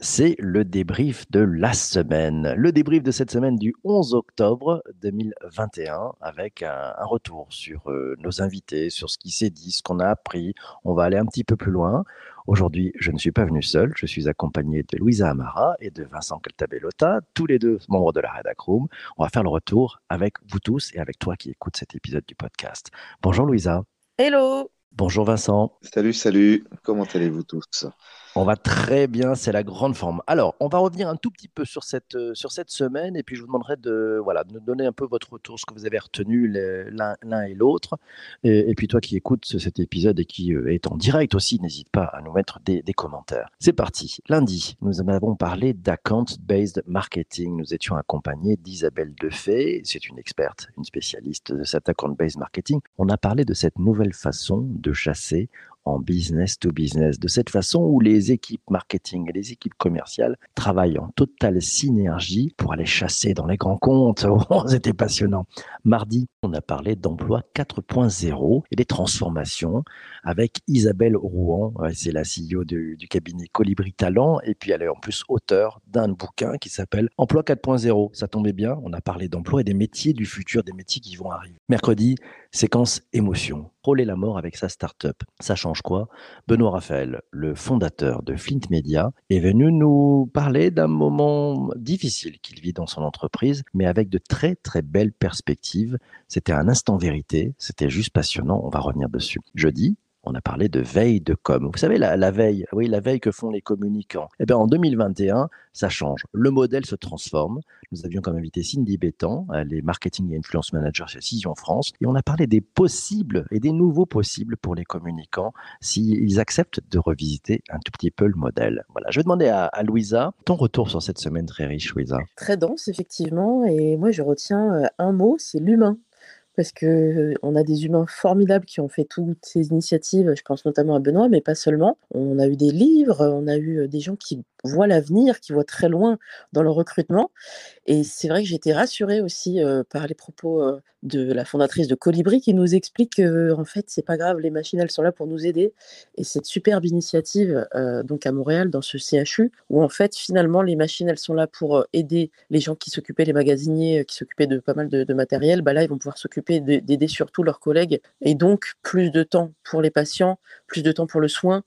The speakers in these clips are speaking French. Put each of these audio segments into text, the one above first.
c'est le débrief de la semaine. Le débrief de cette semaine du 11 octobre 2021 avec un, retour sur euh, nos invités, sur ce qui s'est dit, ce qu'on a appris. On va aller un petit peu plus loin. Aujourd'hui, je ne suis pas venu seul, je suis accompagné de Louisa Amara et de Vincent Caltabellota, tous les deux membres de la Redacroom. On va faire le retour avec vous tous et avec toi qui écoutes cet épisode du podcast. Bonjour Louisa. Hello. Bonjour Vincent. Salut, salut. Comment allez-vous tous? On va très bien, c'est la grande forme. Alors, on va revenir un tout petit peu sur cette, euh, sur cette semaine et puis je vous demanderai de, voilà, de nous donner un peu votre retour, ce que vous avez retenu l'un et l'autre. Et, puis toi qui écoutes cet épisode et qui euh, est en direct aussi, n'hésite pas à nous mettre des, commentaires. C'est parti. Lundi, nous avons parlé d'account-based marketing. Nous étions accompagnés d'Isabelle Defay, c'est une experte, une spécialiste de cet account-based marketing. On a parlé de cette nouvelle façon de chasser business to business, de cette façon où les équipes marketing et les équipes commerciales travaillent en totale synergie pour aller chasser dans les grands comptes. Oh, c'était passionnant. Mardi, on a parlé d'emploi 4.0 et des transformations avec Isabelle Rouen, c'est la CEO du, du cabinet Colibri Talent, et puis elle est en plus auteur d'un bouquin qui s'appelle Emploi 4.0. Ça tombait bien, on a parlé d'emploi et des métiers du futur, des métiers qui vont arriver. Mercredi, séquence émotion. Rôler la mort avec sa start-up. Ça change quoi? Benoît Raphaël, le fondateur de Flint Media, est venu nous parler d'un moment difficile qu'il vit dans son entreprise, mais avec de très très belles perspectives. C'était un instant vérité, c'était juste passionnant, on va revenir dessus. Jeudi, on a parlé de veille de com. Vous savez, la, veille, oui, la veille que font les communicants. Eh bien, en 2021, ça change. Le modèle se transforme. Nous avions comme invité Cindy Bétan, elle est marketing et influence manager chez Cision France, et on a parlé des possibles et des nouveaux possibles pour les communicants s'ils acceptent de revisiter un tout petit peu le modèle. Voilà, je vais demander à, à Louisa ton retour sur cette semaine très riche, Louisa. Très dense, effectivement, et moi je retiens euh, un mot, c'est l'humain parce que on a des humains formidables qui ont fait toutes ces initiatives. Je pense notamment à Benoît, mais pas seulement. On a eu des livres, on a eu des gens qui voient l'avenir, qui voient très loin dans le recrutement. Et c'est vrai que été rassurée aussi par les propos de la fondatrice de Colibri qui nous explique que en fait c'est pas grave, les machines elles sont là pour nous aider. Et cette superbe initiative donc à Montréal dans ce CHU où en fait finalement les machines elles sont là pour aider les gens qui s'occupaient, les magasiniers qui s'occupaient de pas mal de, de matériel, bah là ils vont pouvoir s'occuper d'aider surtout leurs collègues. Et donc plus de temps pour les patients, plus de temps pour le soin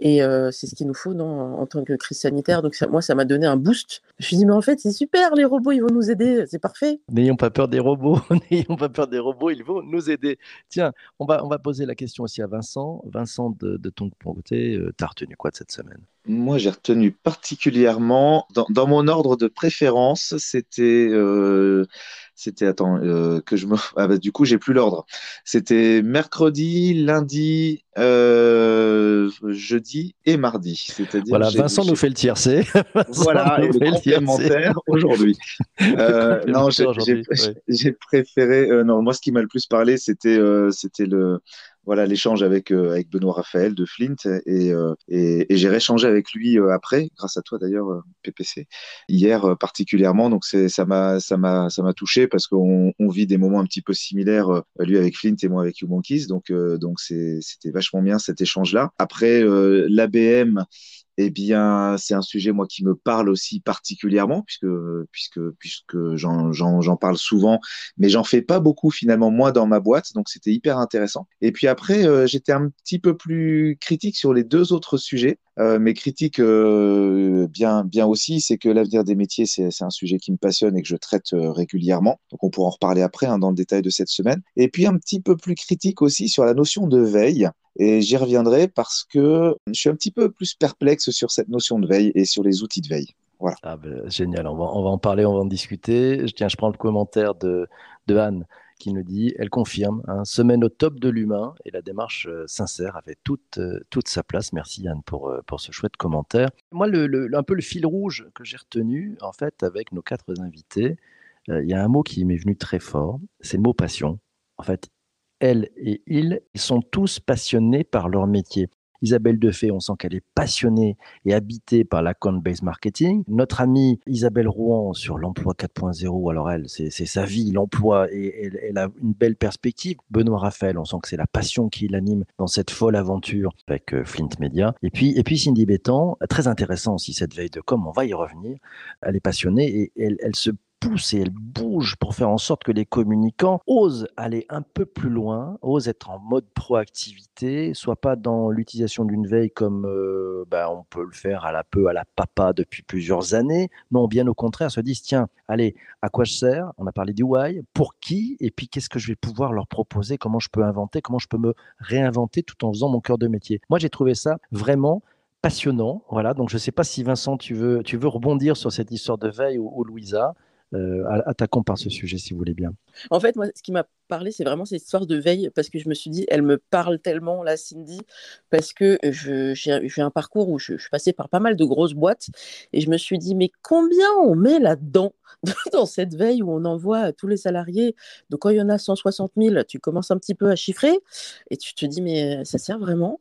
et c'est ce qu'il nous faut non, en tant que crise sanitaire. Donc moi, ça m'a donné un boost. Je me suis dit, mais en fait, c'est super, les robots, ils vont nous aider, c'est parfait. N'ayons pas peur des robots, n'ayons pas peur des robots, ils vont nous aider. Tiens, on va, on va poser la question aussi à Vincent. Vincent, de, de ton côté, tu as retenu quoi de cette semaine? Moi, j'ai retenu particulièrement, dans, dans, mon ordre de préférence, c'était euh, c'était attends euh, que je me ah bah, du coup j'ai plus l'ordre. C'était mercredi, lundi, euh, jeudi et mardi. C'est-à-dire voilà, Vincent nous fait le tiercé. voilà, et le complémentaire aujourd'hui. Euh, non, j'ai préféré. Euh, non, moi ce qui m'a le plus parlé, c'était euh, c'était le voilà l'échange avec euh, avec Benoît Raphaël de Flint et euh, et, j'ai réchangé avec lui euh, après grâce à toi d'ailleurs PPC hier particulièrement donc c'est ça m'a ça m'a ça m'a touché parce qu'on on vit des moments un petit peu similaires lui avec Flint et moi avec You Monkeys donc donc c'était vachement bien cet échange là après l'ABM eh bien, c'est un sujet moi qui me parle aussi particulièrement puisque puisque puisque j'en parle souvent, mais j'en fais pas beaucoup finalement moi dans ma boîte, donc c'était hyper intéressant. Et puis après, euh, j'étais un petit peu plus critique sur les deux autres sujets, euh, mais critique euh, bien aussi, c'est que l'avenir des métiers c'est un sujet qui me passionne et que je traite régulièrement. Donc on pourra en reparler après hein, dans le détail de cette semaine. Et puis un petit peu plus critique aussi sur la notion de veille. Et j'y reviendrai parce que je suis un petit peu plus perplexe sur cette notion de veille et sur les outils de veille. Voilà. Ah ben, génial, on va, en parler, on va en discuter. Tiens, je prends le commentaire de, de Anne qui nous dit, elle confirme, hein, semaine au top de l'humain et la démarche euh, sincère avait toute, euh, toute sa place. Merci Anne pour, euh, pour ce chouette commentaire. Moi, un peu le fil rouge que j'ai retenu, en fait, avec nos quatre invités, il y a un mot qui m'est venu très fort, c'est le mot passion. En fait, elle et il, ils sont tous passionnés par leur métier. Isabelle Defay, on sent qu'elle est passionnée et habitée par la based marketing. Notre amie Isabelle Rouen sur l'emploi 4.0, alors elle, c'est sa vie, l'emploi, et elle, a une belle perspective. Benoît Raphaël, on sent que c'est la passion qui l'anime dans cette folle aventure avec euh, Flint Media. Et puis, et puis Cindy Bétan, très intéressant aussi cette veille de com, on va y revenir. Elle est passionnée et elle se et elle bouge pour faire en sorte que les communicants osent aller un peu plus loin, osent être en mode proactivité, soit pas dans l'utilisation d'une veille comme euh, ben, on peut le faire à la peu à la papa depuis plusieurs années. Non, bien au contraire, se disent tiens, allez, à quoi je sers? On a parlé du why, pour qui? Et puis qu'est-ce que je vais pouvoir leur proposer? Comment je peux inventer? Comment je peux me réinventer tout en faisant mon cœur de métier? Moi, j'ai trouvé ça vraiment passionnant. Voilà, donc je ne sais pas si Vincent, tu veux, tu veux rebondir sur cette histoire de veille ou Louisa. Euh, attaquons par ce sujet, si vous voulez bien. En fait, moi, ce qui m'a parlé, c'est vraiment cette histoire de veille, parce que je me suis dit, elle me parle tellement, là, Cindy, parce que j'ai un parcours où je, suis passée par pas mal de grosses boîtes, et je me suis dit, mais combien on met là-dedans, dans cette veille où on envoie tous les salariés? Donc, quand il y en a 160 000, tu commences un petit peu à chiffrer, et tu te dis, mais ça sert vraiment?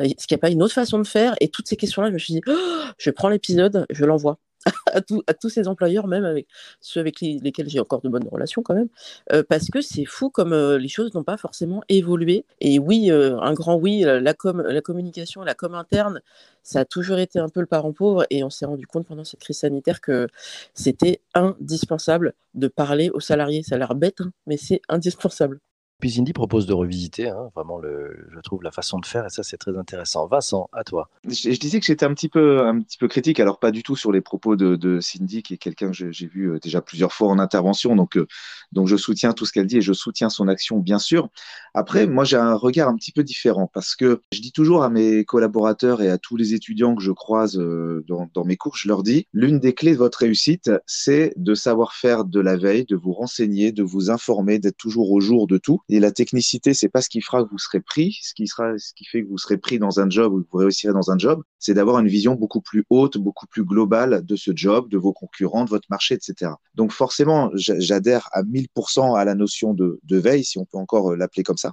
Euh, Est-ce qu'il n'y a pas une autre façon de faire Et toutes ces questions-là, je me suis dit, oh, je prends l'épisode, je l'envoie. à, tous ces employeurs, même avec ceux avec lesquels j'ai encore de bonnes relations quand même, euh, parce que c'est fou comme euh, les choses n'ont pas forcément évolué. Et oui, euh, un grand oui, la, com, la communication, la com interne, ça a toujours été un peu le parent pauvre, et on s'est rendu compte pendant cette crise sanitaire que c'était indispensable de parler aux salariés. Ça a l'air bête, hein, mais c'est indispensable. Puis Cindy propose de revisiter hein, vraiment, le, je trouve, la façon de faire, et ça, c'est très intéressant. Vincent, à toi. Je, disais que j'étais un petit peu, un petit peu critique, alors pas du tout sur les propos de, Cindy, qui est quelqu'un que j'ai vu euh, déjà plusieurs fois en intervention, donc, euh, donc je soutiens tout ce qu'elle dit et je soutiens son action, bien sûr. Après, moi, j'ai un regard un petit peu différent, parce que je dis toujours à mes collaborateurs et à tous les étudiants que je croise euh, dans, dans mes cours, je leur dis, l'une des clés de votre réussite, c'est de savoir faire de la veille, de vous renseigner, de vous informer, d'être toujours au jour de tout et la technicité, c'est pas ce qui fera que vous serez pris. Ce qui sera, ce qui fait que vous serez pris dans un job ou que vous réussirez dans un job, c'est d'avoir une vision beaucoup plus haute, beaucoup plus globale de ce job, de vos concurrents, de votre marché, etc. Donc forcément, j'adhère à 1000% à la notion de, veille, si on peut encore euh, l'appeler comme ça.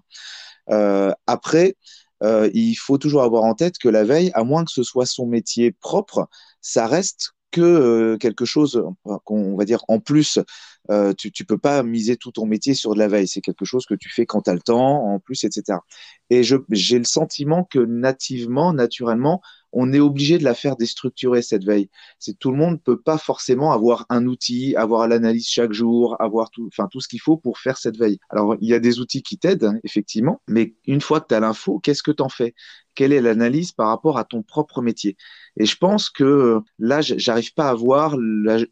Euh, après, euh, il faut toujours avoir en tête que la veille, à moins que ce soit son métier propre, ça reste que quelque chose qu'on va dire en plus. Euh, tu ne peux pas miser tout ton métier sur de la veille. C'est quelque chose que tu fais quand tu as le temps, en plus, etc. Et j'ai le sentiment que nativement, naturellement, on est obligé de la faire déstructurer cette veille. C'est tout le monde ne peut pas forcément avoir un outil, avoir l'analyse chaque jour, avoir tout, tout ce qu'il faut pour faire cette veille. Alors il y a des outils qui t'aident hein, effectivement, mais une fois que tu as l'info, qu'est-ce que tu en fais? Quelle est l'analyse par rapport à ton propre métier Et je pense que là, j'arrive pas à voir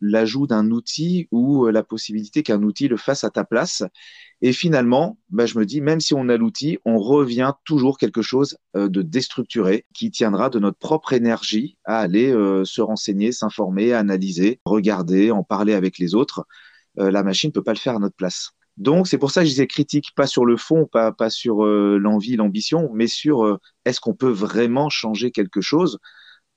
l'ajout d'un outil ou la possibilité qu'un outil le fasse à ta place. Et finalement, bah, je me dis, même si on a l'outil, on revient toujours quelque chose euh, de déstructuré qui tiendra de notre propre énergie à aller euh, se renseigner, s'informer, analyser, regarder, en parler avec les autres. Euh, la machine ne peut pas le faire à notre place. Donc, c'est pour ça que je disais critique, pas sur le fond, pas, pas sur l'envie, l'ambition, mais sur est-ce qu'on peut vraiment changer quelque chose?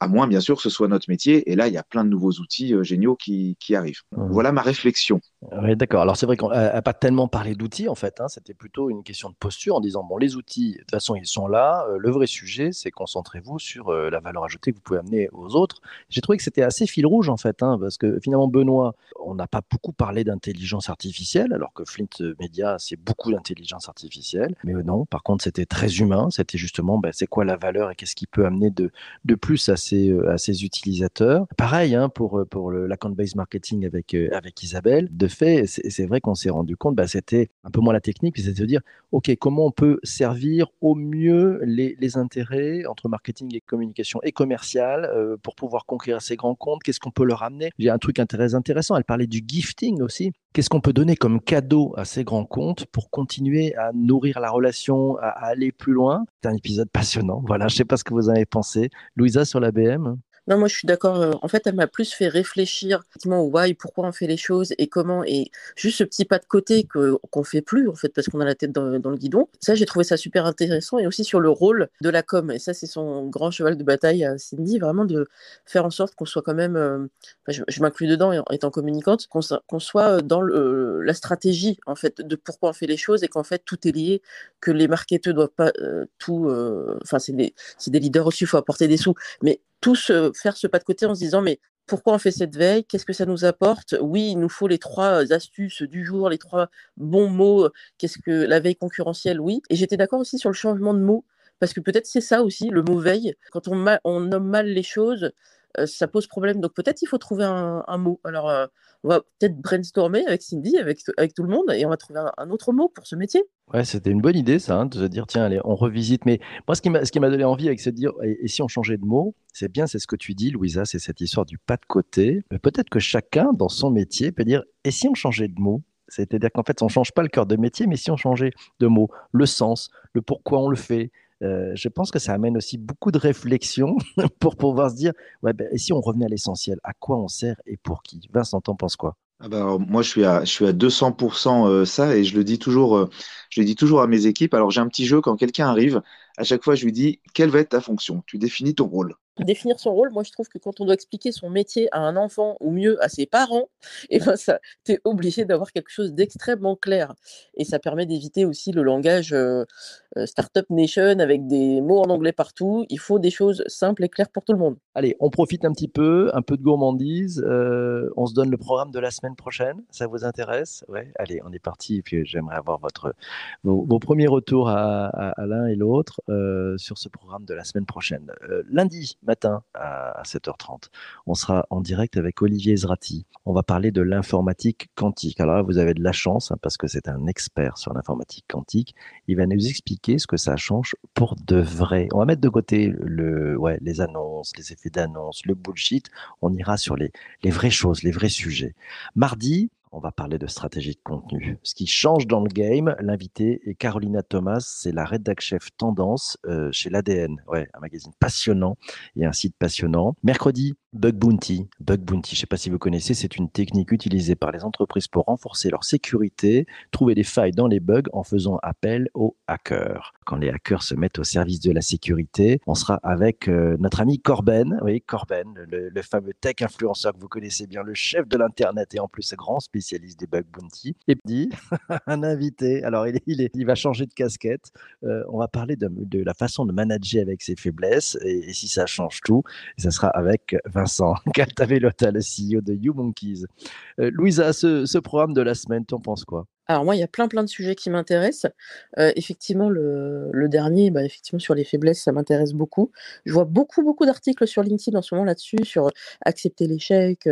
À moins bien sûr que ce soit notre métier. Et là, il y a plein de nouveaux outils euh, géniaux qui, qui arrivent. Mmh. Voilà ma réflexion. Oui, d'accord. Alors c'est vrai qu'on n'a pas tellement parlé d'outils en fait. Hein. C'était plutôt une question de posture en disant bon, les outils, de toute façon, ils sont là. Euh, le vrai sujet, c'est concentrez-vous sur euh, la valeur ajoutée que vous pouvez amener aux autres. J'ai trouvé que c'était assez fil rouge en fait, hein, parce que finalement, Benoît, on n'a pas beaucoup parlé d'intelligence artificielle, alors que Flint Media, c'est beaucoup d'intelligence artificielle. Mais non, par contre, c'était très humain. C'était justement, ben, c'est quoi la valeur et qu'est-ce qui peut amener de, de plus à euh, à ses utilisateurs. Pareil hein, pour, euh, pour l'account-based marketing avec, euh, avec Isabelle. De fait, c'est vrai qu'on s'est rendu compte, bah, c'était un peu moins la technique, mais c'était de dire, OK, comment on peut servir au mieux les, les intérêts entre marketing et communication et commercial pour pouvoir conquérir ces grands comptes? Qu'est-ce qu'on peut leur amener? Il y a un truc très intéressant. Elle parlait du gifting aussi. Qu'est-ce qu'on peut donner comme cadeau à ces grands comptes pour continuer à nourrir la relation, à, aller plus loin? C'est un épisode passionnant. Voilà, je ne sais pas ce que vous avez pensé. Louisa sur la BM Non, moi je suis d'accord. En fait, elle m'a plus fait réfléchir effectivement au why, pourquoi on fait les choses et comment. Et juste ce petit pas de côté qu'on fait plus en fait parce qu'on a la tête dans, le guidon. Ça, j'ai trouvé ça super intéressant et aussi sur le rôle de la com. Et ça, c'est son grand cheval de bataille à Cindy, vraiment de faire en sorte qu'on soit quand même. Je, m'inclus dedans étant communicante, qu'on soit dans la stratégie en fait de pourquoi on fait les choses et qu'en fait tout est lié, que les marketeurs doivent pas tout. Enfin, c'est des, des leaders aussi, il faut apporter des sous, mais tous faire ce pas de côté en se disant mais pourquoi on fait cette veille? Qu'est-ce que ça nous apporte? Oui, il nous faut les trois astuces du jour, les trois bons mots. Qu'est-ce que la veille concurrentielle? Oui. Et j'étais d'accord aussi sur le changement de mots, parce que peut-être c'est ça aussi, le mot veille. Quand on, on nomme mal les choses, ça pose problème. Donc peut-être il faut trouver un, mot. Alors on va peut-être brainstormer avec Cindy, avec, avec tout le monde, et on va trouver un, autre mot pour ce métier. Ouais, c'était une bonne idée, ça, hein, de se dire, tiens, allez, on revisite. Mais moi, ce qui m'a, donné envie avec, c'est dire, et, si on changeait de mot, c'est bien, c'est ce que tu dis, Louisa, c'est cette histoire du pas de côté. peut-être que chacun, dans son métier, peut dire, et si on changeait de mot? C'est-à-dire qu'en fait, on ne change pas le cœur de métier, mais si on changeait de mot, le sens, le pourquoi on le fait, euh, je pense que ça amène aussi beaucoup de réflexion pour pouvoir se dire, ouais, ben, et si on revenait à l'essentiel, à quoi on sert et pour qui? Vincent, t'en penses quoi? Ah ben, moi, je suis à, je suis à 200% euh, ça et je le dis toujours, euh, je le dis toujours à mes équipes. Alors, j'ai un petit jeu quand quelqu'un arrive, à chaque fois, je lui dis, quelle va être ta fonction? Tu définis ton rôle définir son rôle, moi je trouve que quand on doit expliquer son métier à un enfant ou mieux à ses parents, et eh ben ça, tu es obligé d'avoir quelque chose d'extrêmement clair. Et ça permet d'éviter aussi le langage euh, Startup Nation avec des mots en anglais partout. Il faut des choses simples et claires pour tout le monde. Allez, on profite un petit peu, un peu de gourmandise. Euh, on se donne le programme de la semaine prochaine. Ça vous intéresse? Ouais, allez, on est parti. puis j'aimerais avoir votre, vos, premiers retours à, l'un et l'autre sur ce programme de la semaine prochaine. lundi, matin à 7h30. On sera en direct avec Olivier Zrati. On va parler de l'informatique quantique. Alors là, vous avez de la chance hein, parce que c'est un expert sur l'informatique quantique. Il va nous expliquer ce que ça change pour de vrai. On va mettre de côté les annonces, les effets d'annonce, le bullshit. On ira sur les vraies choses, les vrais sujets. Mardi, on va parler de stratégie de contenu. Ce qui change dans le game, l'invité est Carolina Thomas, c'est la rédac chef tendance euh, chez l'ADN. Ouais, un magazine passionnant et un site passionnant. Mercredi, Bug Bounty. Bug Bounty, je ne sais pas si vous connaissez, c'est une technique utilisée par les entreprises pour renforcer leur sécurité, trouver des failles dans les bugs en faisant appel aux hackers. Quand les hackers se mettent au service de la sécurité, on sera avec euh, notre ami Corben, oui, Corben, le, fameux tech influenceur que vous connaissez bien, le chef de l'Internet et en plus grand spécialiste des Bug Bounty. Et puis, un invité, alors il, il, va changer de casquette, euh, on va parler de, la façon de manager avec ses faiblesses et, si ça change tout, ça sera avec Vincent Caltavelota, le CEO de YouMonkeys. Euh, Louisa, ce, ce programme de la semaine, t'en penses quoi? Alors moi, il y a plein plein de sujets qui m'intéressent. Effectivement, le, dernier, bah, effectivement sur les faiblesses, ça m'intéresse beaucoup. Je vois beaucoup beaucoup d'articles sur LinkedIn en ce moment là-dessus, sur accepter l'échec,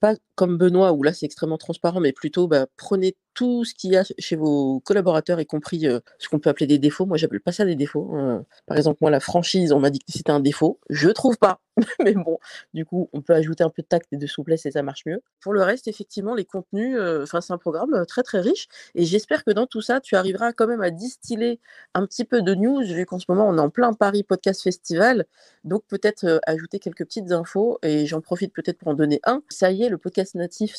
pas comme Benoît où là c'est extrêmement transparent, mais plutôt bah, prenez tout ce qu'il y a chez vos collaborateurs, y compris ce qu'on peut appeler des défauts. Moi, j'appelle pas ça des défauts. Hein. Par exemple, moi, la franchise, on m'a dit que c'était un défaut. Je trouve pas. Mais bon, du coup, on peut ajouter un peu de tact et de souplesse et ça marche mieux. Pour le reste, effectivement, les contenus, enfin, c'est un programme très très riche. Et j'espère que dans tout ça, tu arriveras quand même à distiller un petit peu de news, vu qu'en ce moment, on est en plein Paris Podcast Festival. Donc, peut-être ajouter quelques petites infos. Et j'en profite peut-être pour en donner un. Ça y est, le podcast natif,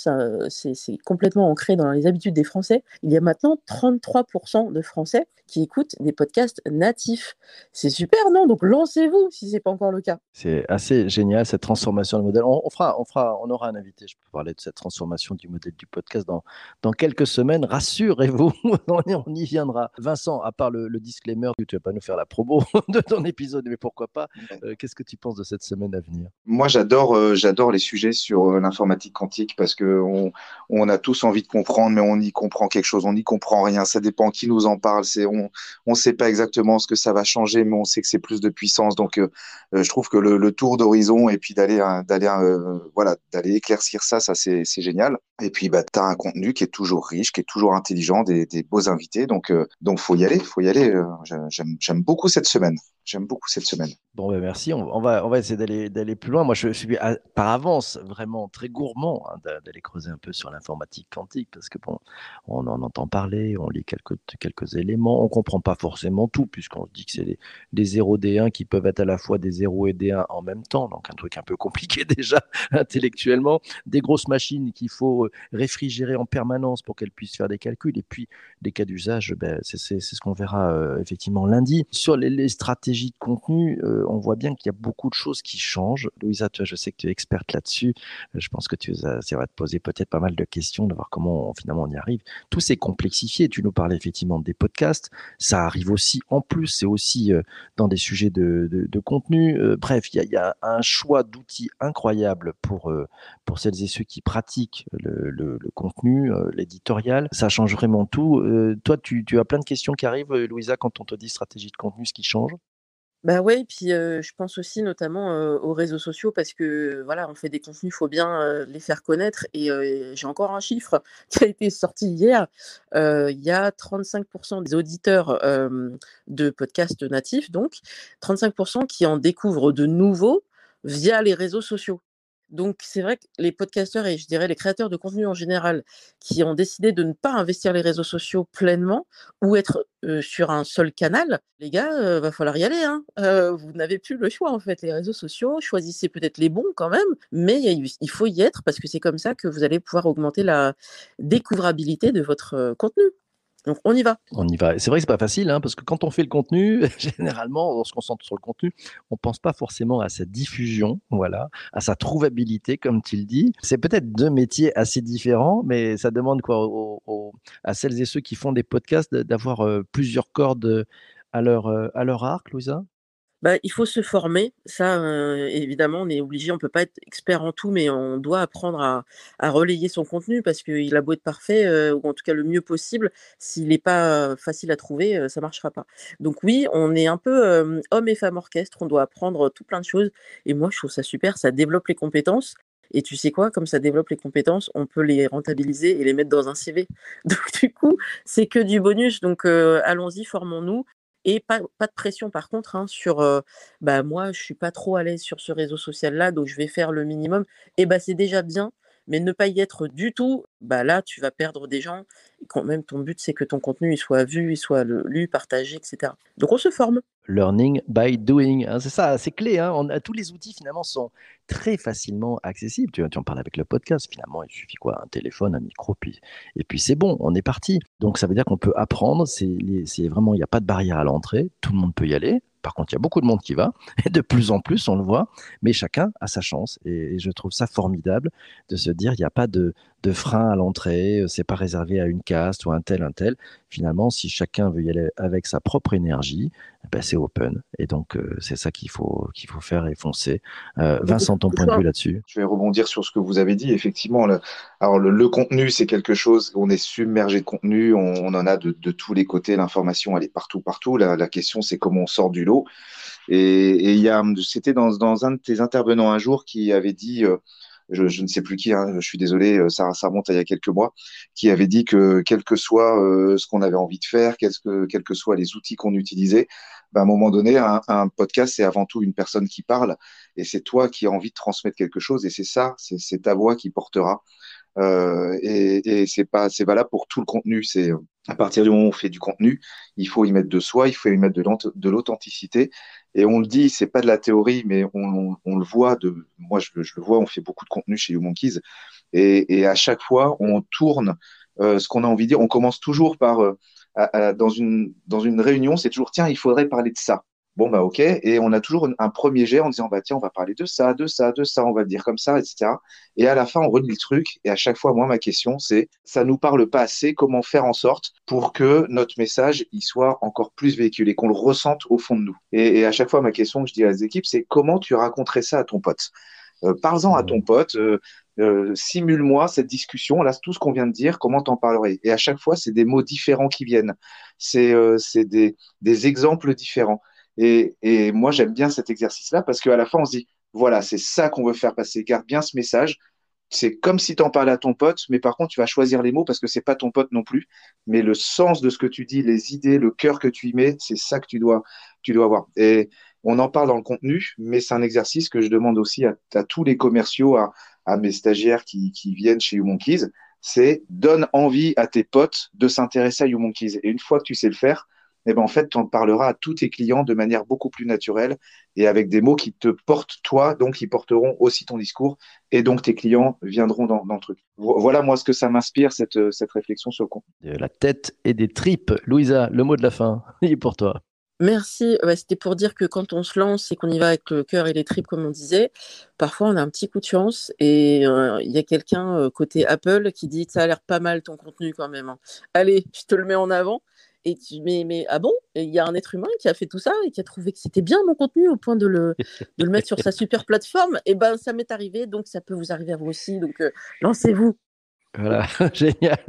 c'est complètement ancré dans les habitudes des Français. Il y a maintenant 33% de Français qui écoutent des podcasts natifs. C'est super, non? Donc lancez-vous si ce n'est pas encore le cas. C'est assez génial cette transformation de modèle. On, fera, on, fera, on aura un invité, je peux parler de cette transformation du modèle du podcast dans, dans quelques semaines. Rassurez-vous, on y viendra. Vincent, à part le, disclaimer, tu ne vas pas nous faire la promo de ton épisode, mais pourquoi pas euh, Qu'est-ce que tu penses de cette semaine à venir? Moi, j'adore euh, j'adore les sujets sur euh, l'informatique quantique parce qu'on on a tous envie de comprendre, mais on y comprend quelque chose, on n'y comprend rien. Ça dépend qui nous en parle. C'est on ne sait pas exactement ce que ça va changer, mais on sait que c'est plus de puissance. Donc, euh, euh, je trouve que le, tour d'horizon et puis d'aller d'aller euh, voilà d'aller éclaircir ça, ça c'est génial. Et puis, bah, as un contenu qui est toujours riche, qui est toujours intelligent, des, des beaux invités. Donc, euh, donc faut y aller, faut y aller. J'aime beaucoup cette semaine. J'aime beaucoup cette semaine. Bon, ben merci. On, va, on va essayer d'aller, plus loin. Moi, je, suis par avance vraiment très gourmand hein, d'aller creuser un peu sur l'informatique quantique parce que bon, on en entend parler, on lit quelques, quelques éléments, on comprend pas forcément tout puisqu'on dit que c'est des, des 0 des 1 qui peuvent être à la fois des 0 et des 1 en même temps. Donc, un truc un peu compliqué déjà intellectuellement. Des grosses machines qu'il faut euh, réfrigérer en permanence pour qu'elles puissent faire des calculs. Et puis, des cas d'usage, ben, c'est, c'est, ce qu'on verra euh, effectivement lundi. Sur les stratégies de contenu, euh, on voit bien qu'il y a beaucoup de choses qui changent. Louisa, je sais que tu es experte là-dessus. Euh, je pense que tu, ça va te poser peut-être pas mal de questions, de voir comment finalement on y arrive. Tout s'est complexifié. Tu nous parlais effectivement des podcasts. Ça arrive aussi en plus, c'est aussi euh, dans des sujets de, contenu. bref, il y, a, un choix d'outils incroyable pour, pour celles et ceux qui pratiquent le, contenu, l'éditorial. Ça change vraiment tout. toi, tu as plein de questions qui arrivent, Louisa, quand on te dit stratégie de contenu, ce qui change? Bah, ouais, puis, je pense aussi notamment, aux réseaux sociaux parce que, voilà, on fait des contenus, il faut bien, les faire connaître et j'ai encore un chiffre qui a été sorti hier. il y a 35% des auditeurs, de podcasts natifs donc, 35% qui en découvrent de nouveaux via les réseaux sociaux. Donc, c'est vrai que les podcasteurs et je dirais les créateurs de contenu en général qui ont décidé de ne pas investir les réseaux sociaux pleinement ou être sur un seul canal, les gars, va falloir y aller. Hein. vous n'avez plus le choix en fait. Les réseaux sociaux, choisissez peut-être les bons quand même, mais il faut y être parce que c'est comme ça que vous allez pouvoir augmenter la découvrabilité de votre contenu. Donc on y va. On y va. C'est vrai que c'est pas facile, hein, parce que quand on fait le contenu, généralement, on se concentre sur le contenu, on pense pas forcément à sa diffusion, voilà, à sa trouvabilité, comme tu le dis. C'est peut-être deux métiers assez différents, mais ça demande quoi à celles et ceux qui font des podcasts d'avoir euh, plusieurs cordes à leur, euh, à leur arc, Louisa? Bah, il faut se former. Ça, évidemment, on est obligé, on peut pas être expert en tout, mais on doit apprendre à, relayer son contenu parce qu'il a beau être parfait, ou en tout cas le mieux possible, s'il n'est pas facile à trouver, ça marchera pas. Donc oui, on est un peu homme et femme orchestre, on doit apprendre tout plein de choses. Et moi, je trouve ça super, ça développe les compétences. Et tu sais quoi, comme ça développe les compétences, on peut les rentabiliser et les mettre dans un CV. Donc du coup, c'est que du bonus. Donc allons-y, formons-nous. Et pas, de pression par contre hein, sur bah moi je suis pas trop à l'aise sur ce réseau social là donc je vais faire le minimum et bah c'est déjà bien mais ne pas y être du tout, bah là, tu vas perdre des gens. Quand même, ton but, c'est que ton contenu il soit vu, il soit lu, partagé, etc. Donc, on se forme. Learning by doing. Hein, c'est ça, c'est clé. Hein. Tous les outils, finalement, sont très facilement accessibles. Tu, tu en parles avec le podcast. Finalement, il suffit quoi Un téléphone, un micro, et puis c'est bon, on est parti. Donc, ça veut dire qu'on peut apprendre. C'est vraiment, il n'y a pas de barrière à l'entrée. Tout le monde peut y aller. Par contre, il y a beaucoup de monde qui va, et de plus en plus, on le voit, mais chacun a sa chance. Et, je trouve ça formidable de se dire, il n'y a pas de, de frein à l'entrée, c'est pas réservé à une caste ou un tel, un tel. Finalement, si chacun veut y aller avec sa propre énergie, ben c'est open. Et donc, euh, c'est ça qu'il faut, qu'il faut faire et foncer. Euh, Vincent, ton point de vue là-dessus? Je vais rebondir sur ce que vous avez dit. Effectivement, le, alors le, contenu, c'est quelque chose, on est submergé de contenu, on, en a de, de, tous les côtés, l'information, elle est partout, partout. La, la question, c'est comment on sort du lot. Et, il y a, c'était dans, dans, un de tes intervenants un jour qui avait dit, euh, je, ne sais plus qui, hein, je suis désolé, euh, ça, ça il y a quelques mois, qui avait dit que quel que soit euh, ce qu'on avait envie de faire, quels que, quels que soient les outils qu'on utilisait, ben, à un moment donné, un, un podcast, c'est avant tout une personne qui parle, et c'est toi qui as envie de transmettre quelque chose, et c'est ça, c'est ta voix qui portera. Euh, et, et c'est pas, c'est valable pour tout le contenu. C'est à partir du moment où on fait du contenu, il faut y mettre de soi, il faut y mettre de l'authenticité. Et on le dit, c'est pas de la théorie, mais on, le voit. Moi, je, le vois. On fait beaucoup de contenu chez You Monkeys, et, et à chaque fois, on tourne euh, ce qu'on a envie de dire. On commence toujours par euh, dans une dans une réunion, c'est toujours tiens, il faudrait parler de ça. Bon, bah, ok. Et on a toujours un premier jet en disant, bah, tiens, on va parler de ça, de ça, de ça, on va le dire comme ça, etc. Et à la fin, on relit le truc. Et à chaque fois, moi, ma question, c'est, ça nous parle pas assez. Comment faire en sorte pour que notre message, il soit encore plus véhiculé, qu'on le ressente au fond de nous. Et, à chaque fois, ma question que je dis à les équipes, c'est comment tu raconterais ça à ton pote? Euh, Parle-en à ton pote. Euh, euh, simule-moi cette discussion, là, tout ce qu'on vient de dire, comment t'en parlerais? Et à chaque fois, c'est des mots différents qui viennent, c'est des, des exemples différents. Et, moi, j'aime bien cet exercice-là parce qu'à la fin, on se dit, voilà, c'est ça qu'on veut faire passer. Garde bien ce message. c'est comme si tu en parlais à ton pote, mais par contre, tu vas choisir les mots parce que c'est pas ton pote non plus. Mais le sens de ce que tu dis, les idées, le cœur que tu y mets, c'est ça que tu dois, tu dois avoir. Et on en parle dans le contenu, mais c'est un exercice que je demande aussi à, tous les commerciaux, à, mes stagiaires qui, viennent chez YouMonkeys. C'est donne envie à tes potes de s'intéresser à YouMonkeys. Et une fois que tu sais le faire, eh ben, en fait, tu en parleras à tous tes clients de manière beaucoup plus naturelle et avec des mots qui te portent toi, donc ils porteront aussi ton discours et donc tes clients viendront dans, dans le truc. Voilà moi ce que ça m'inspire, cette, cette réflexion sur le contenu. De la tête et des tripes. Louisa, le mot de la fin, il est pour toi. Merci. C'était pour dire que quand on se lance et qu'on y va avec le cœur et les tripes, comme on disait, parfois on a un petit coup de chance et euh, il y a quelqu'un euh, côté Apple qui dit ça a l'air pas mal ton contenu quand même. Hein. Allez, je te le mets en avant. Mais, ah bon? Il y a un être humain qui a fait tout ça et qui a trouvé que c'était bien mon contenu au point de le, de le mettre sur sa super plateforme. Et eh ben ça m'est arrivé, donc ça peut vous arriver à vous aussi. Donc euh, lancez-vous. Voilà, génial.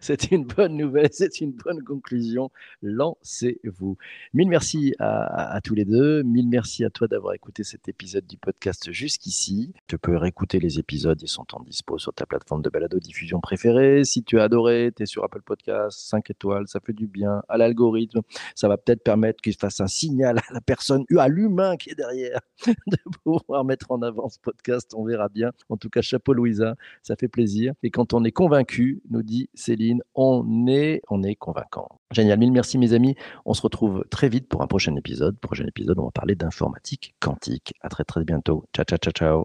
C'est une bonne nouvelle, c'est une bonne conclusion. Lancez-vous. Mille merci à, tous les deux. Mille merci à toi d'avoir écouté cet épisode du podcast jusqu'ici. Tu peux réécouter les épisodes, ils sont en dispo sur ta plateforme de balado diffusion préférée. Si tu as adoré, tu es sur Apple Podcast, 5 étoiles, ça fait du bien à l'algorithme. Ça va peut-être permettre qu'il fasse un signal à la personne, à l'humain qui est derrière, de pouvoir mettre en avant ce podcast. On verra bien. En tout cas, chapeau Louisa, ça fait plaisir. Et quand on est convaincu, nous dit Céline. On est, on est convaincant. Génial, mille merci mes amis. On se retrouve très vite pour un prochain épisode. Prochain épisode, on va parler d'informatique quantique. À très très bientôt. Ciao, ciao, ciao, ciao.